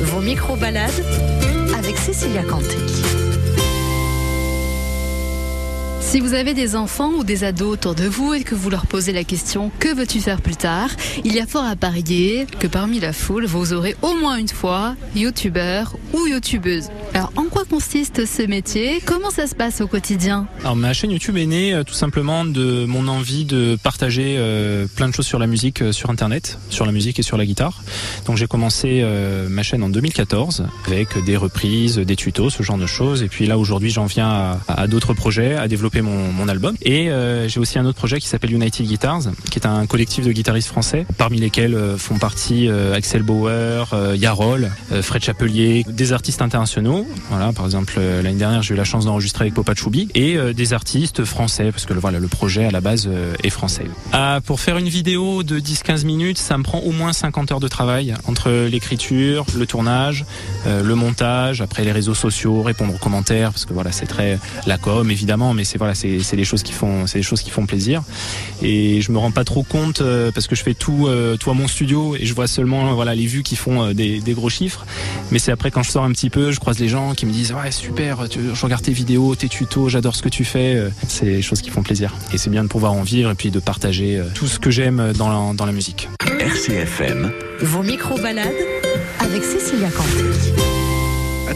Vos micro-balades avec Cécilia Canté. Si vous avez des enfants ou des ados autour de vous et que vous leur posez la question que veux-tu faire plus tard, il y a fort à parier que parmi la foule, vous aurez au moins une fois youtubeur ou youtubeuse. Alors en quoi consiste ce métier? Comment ça se passe au quotidien? Alors ma chaîne YouTube est née euh, tout simplement de mon envie de partager euh, plein de choses sur la musique euh, sur internet, sur la musique et sur la guitare. Donc j'ai commencé ma chaîne en 2014 avec des reprises, des tutos, ce genre de choses. Et puis là aujourd'hui j'en viens à d'autres projets, à développer mon, album. Et euh, j'ai aussi un autre projet qui s'appelle United Guitars, qui est un collectif de guitaristes français, parmi lesquels euh, font partie euh, Axel Bauer, Yarol, Fred Chapelier, des artistes internationaux. Voilà, par exemple l'année dernière j'ai eu la chance d'enregistrer avec Popa Choubi et des artistes français parce que voilà le projet à la base est français. Ah, pour faire une vidéo de 10-15 minutes, ça me prend au moins 50 heures de travail entre l'écriture, le tournage, le montage, après les réseaux sociaux, répondre aux commentaires parce que voilà c'est très la com évidemment, mais c'est voilà c'est des choses qui font c'est des choses qui font plaisir. Et je me rends pas trop compte euh, parce que je fais tout euh, tout à mon studio et je vois seulement voilà les vues qui font euh, des, des gros chiffres, mais c'est après quand je sors un petit peu, je croise les gens qui me disent ouais super, tu, je regarde tes vidéos, tes tutos, j'adore ce que tu fais, c'est des choses qui font plaisir. Et c'est bien de pouvoir en vivre et puis de partager euh, tout ce que j'aime dans la, dans la musique. RCFM Vos micro-balades avec Cécilia Canté.